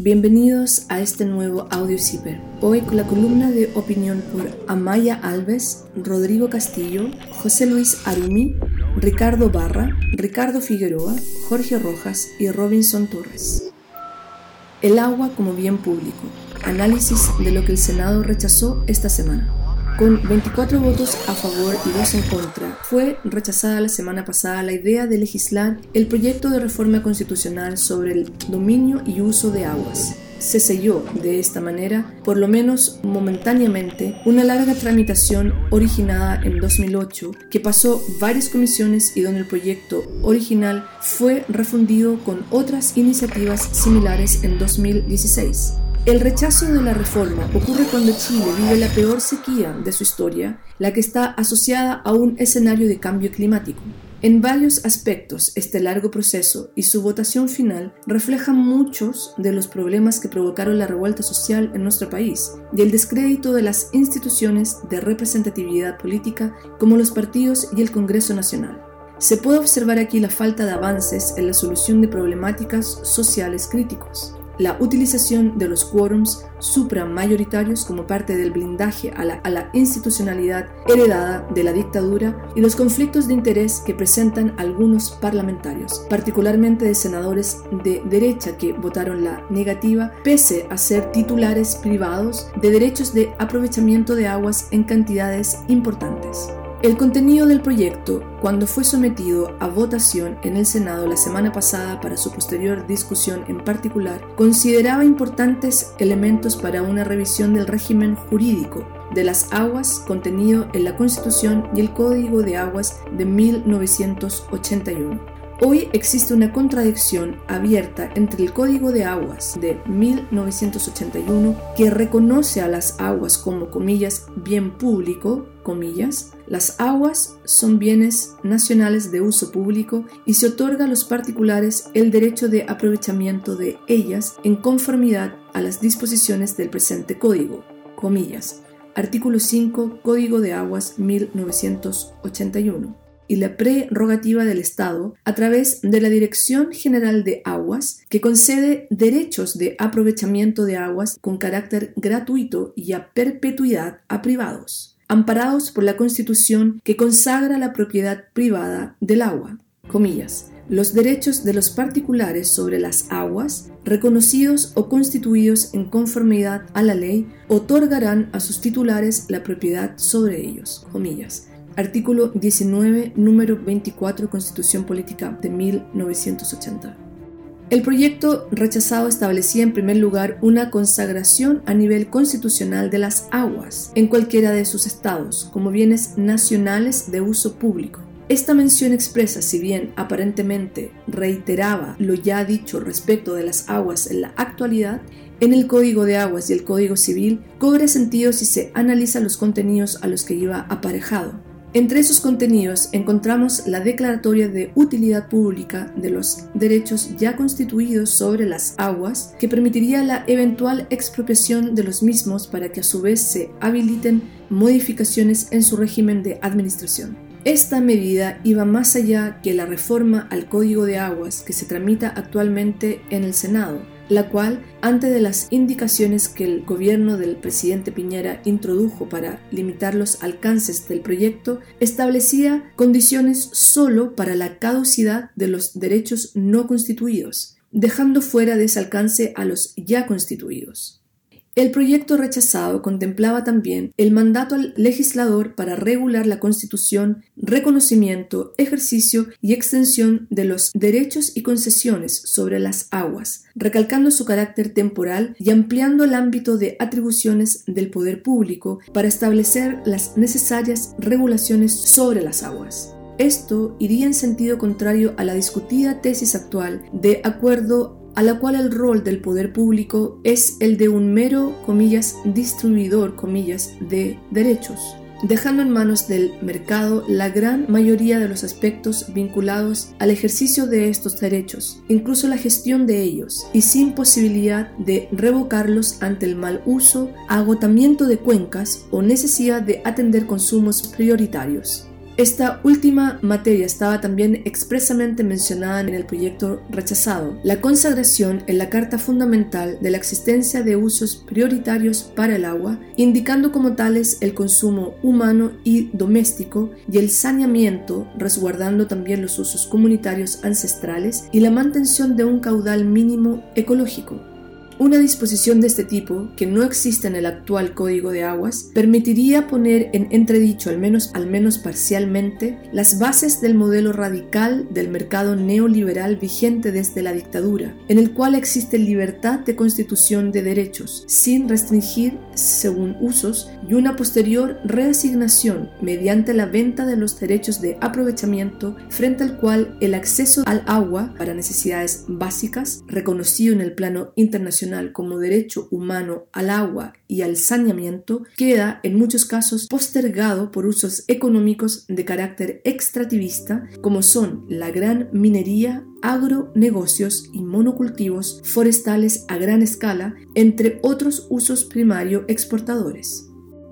Bienvenidos a este nuevo Audio Ciber. Hoy con la columna de opinión por Amaya Alves, Rodrigo Castillo, José Luis Arumi, Ricardo Barra, Ricardo Figueroa, Jorge Rojas y Robinson Torres. El agua como bien público. Análisis de lo que el Senado rechazó esta semana. Con 24 votos a favor y 2 en contra, fue rechazada la semana pasada la idea de legislar el proyecto de reforma constitucional sobre el dominio y uso de aguas. Se selló de esta manera, por lo menos momentáneamente, una larga tramitación originada en 2008 que pasó varias comisiones y donde el proyecto original fue refundido con otras iniciativas similares en 2016. El rechazo de la reforma ocurre cuando Chile vive la peor sequía de su historia, la que está asociada a un escenario de cambio climático. En varios aspectos, este largo proceso y su votación final reflejan muchos de los problemas que provocaron la revuelta social en nuestro país y el descrédito de las instituciones de representatividad política como los partidos y el Congreso Nacional. Se puede observar aquí la falta de avances en la solución de problemáticas sociales críticos la utilización de los quórums supramayoritarios como parte del blindaje a la, institucionalidad heredada de la dictadura y los conflictos de interés que presentan algunos parlamentarios, particularmente de senadores de derecha que votaron la negativa, pese a ser titulares privados de derechos de aprovechamiento de aguas en cantidades importantes. El contenido del proyecto, cuando fue sometido a votación en el Senado la semana pasada para su posterior discusión en particular, consideraba importantes elementos para una revisión del régimen jurídico de las aguas contenido en la Constitución y el Código de Aguas de 1981. Hoy existe una contradicción abierta entre el Código de Aguas de 1981, que reconoce a las aguas como, comillas, bien público, comillas, las aguas son bienes nacionales de uso público y se otorga a los particulares el derecho de aprovechamiento de ellas en conformidad a las disposiciones del presente código, comillas. Artículo 5, Código de Aguas 1981 y la prerrogativa del Estado a través de la Dirección General de Aguas, que concede derechos de aprovechamiento de aguas con carácter gratuito y a perpetuidad a privados, amparados por la Constitución que consagra la propiedad privada del agua. Comillas. Los derechos de los particulares sobre las aguas, reconocidos o constituidos en conformidad a la ley, otorgarán a sus titulares la propiedad sobre ellos. Comillas Artículo 19, número 24, Constitución Política de 1980. El proyecto rechazado establecía en primer lugar una consagración a nivel constitucional de las aguas en cualquiera de sus estados como bienes nacionales de uso público. Esta mención expresa, si bien aparentemente reiteraba lo ya dicho respecto de las aguas en la actualidad, en el Código de Aguas y el Código Civil cobra sentido si se analiza los contenidos a los que iba aparejado. Entre esos contenidos encontramos la declaratoria de utilidad pública de los derechos ya constituidos sobre las aguas, que permitiría la eventual expropiación de los mismos para que a su vez se habiliten modificaciones en su régimen de administración. Esta medida iba más allá que la reforma al Código de Aguas que se tramita actualmente en el Senado, la cual, ante de las indicaciones que el gobierno del presidente Piñera introdujo para limitar los alcances del proyecto, establecía condiciones solo para la caducidad de los derechos no constituidos, dejando fuera de ese alcance a los ya constituidos. El proyecto rechazado contemplaba también el mandato al legislador para regular la constitución, reconocimiento, ejercicio y extensión de los derechos y concesiones sobre las aguas, recalcando su carácter temporal y ampliando el ámbito de atribuciones del poder público para establecer las necesarias regulaciones sobre las aguas. Esto iría en sentido contrario a la discutida tesis actual de acuerdo a la cual el rol del poder público es el de un mero, comillas, distribuidor, comillas, de derechos, dejando en manos del mercado la gran mayoría de los aspectos vinculados al ejercicio de estos derechos, incluso la gestión de ellos, y sin posibilidad de revocarlos ante el mal uso, agotamiento de cuencas o necesidad de atender consumos prioritarios. Esta última materia estaba también expresamente mencionada en el proyecto rechazado, la consagración en la Carta Fundamental de la existencia de usos prioritarios para el agua, indicando como tales el consumo humano y doméstico y el saneamiento, resguardando también los usos comunitarios ancestrales y la mantención de un caudal mínimo ecológico. Una disposición de este tipo, que no existe en el actual Código de Aguas, permitiría poner en entredicho, al menos, al menos parcialmente, las bases del modelo radical del mercado neoliberal vigente desde la dictadura, en el cual existe libertad de constitución de derechos, sin restringir según usos, y una posterior reasignación mediante la venta de los derechos de aprovechamiento, frente al cual el acceso al agua para necesidades básicas, reconocido en el plano internacional, como derecho humano al agua y al saneamiento queda en muchos casos postergado por usos económicos de carácter extractivista como son la gran minería, agronegocios y monocultivos forestales a gran escala, entre otros usos primario exportadores.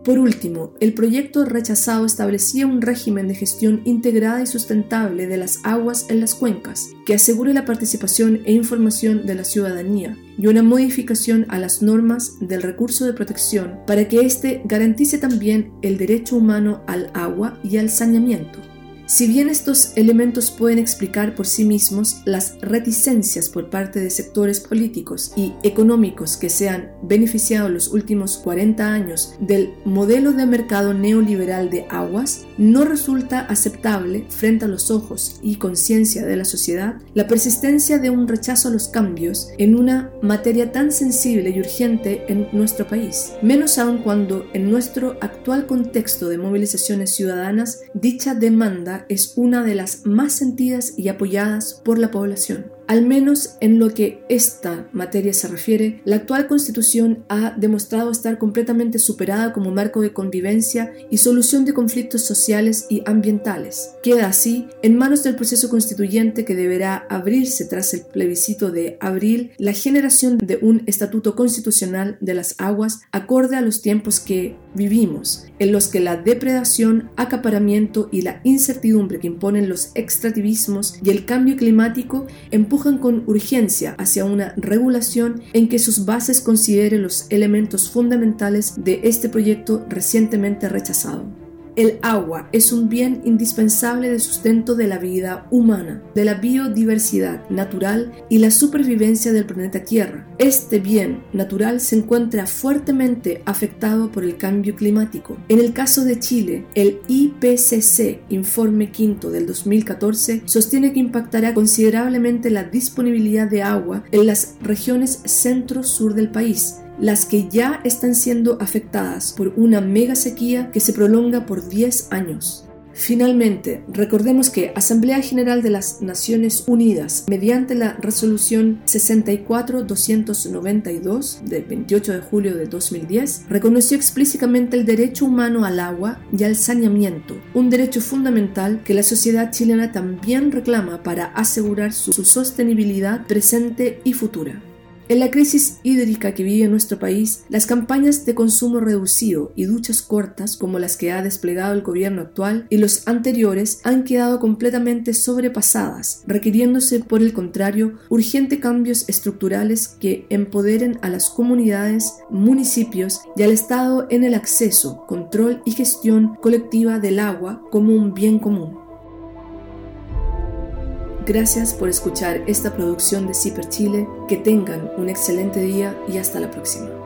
Por último, el proyecto rechazado establecía un régimen de gestión integrada y sustentable de las aguas en las cuencas, que asegure la participación e información de la ciudadanía, y una modificación a las normas del recurso de protección para que éste garantice también el derecho humano al agua y al saneamiento. Si bien estos elementos pueden explicar por sí mismos las reticencias por parte de sectores políticos y económicos que se han beneficiado los últimos 40 años del modelo de mercado neoliberal de aguas, no resulta aceptable frente a los ojos y conciencia de la sociedad la persistencia de un rechazo a los cambios en una materia tan sensible y urgente en nuestro país, menos aún cuando en nuestro actual contexto de movilizaciones ciudadanas dicha demanda es una de las más sentidas y apoyadas por la población. Al menos en lo que esta materia se refiere, la actual constitución ha demostrado estar completamente superada como marco de convivencia y solución de conflictos sociales y ambientales. Queda así en manos del proceso constituyente que deberá abrirse tras el plebiscito de abril la generación de un estatuto constitucional de las aguas acorde a los tiempos que vivimos, en los que la depredación, acaparamiento y la incertidumbre que imponen los extractivismos y el cambio climático empujan con urgencia hacia una regulación en que sus bases considere los elementos fundamentales de este proyecto recientemente rechazado. El agua es un bien indispensable de sustento de la vida humana, de la biodiversidad natural y la supervivencia del planeta Tierra. Este bien natural se encuentra fuertemente afectado por el cambio climático. En el caso de Chile, el IPCC, informe quinto del 2014, sostiene que impactará considerablemente la disponibilidad de agua en las regiones centro-sur del país, las que ya están siendo afectadas por una mega sequía que se prolonga por 10 años. Finalmente, recordemos que Asamblea General de las Naciones Unidas, mediante la resolución 64-292 del 28 de julio de 2010, reconoció explícitamente el derecho humano al agua y al saneamiento, un derecho fundamental que la sociedad chilena también reclama para asegurar su sostenibilidad presente y futura. En la crisis hídrica que vive nuestro país, las campañas de consumo reducido y duchas cortas como las que ha desplegado el gobierno actual y los anteriores han quedado completamente sobrepasadas, requiriéndose por el contrario urgentes cambios estructurales que empoderen a las comunidades, municipios y al Estado en el acceso, control y gestión colectiva del agua como un bien común. Gracias por escuchar esta producción de Ciper Chile. Que tengan un excelente día y hasta la próxima.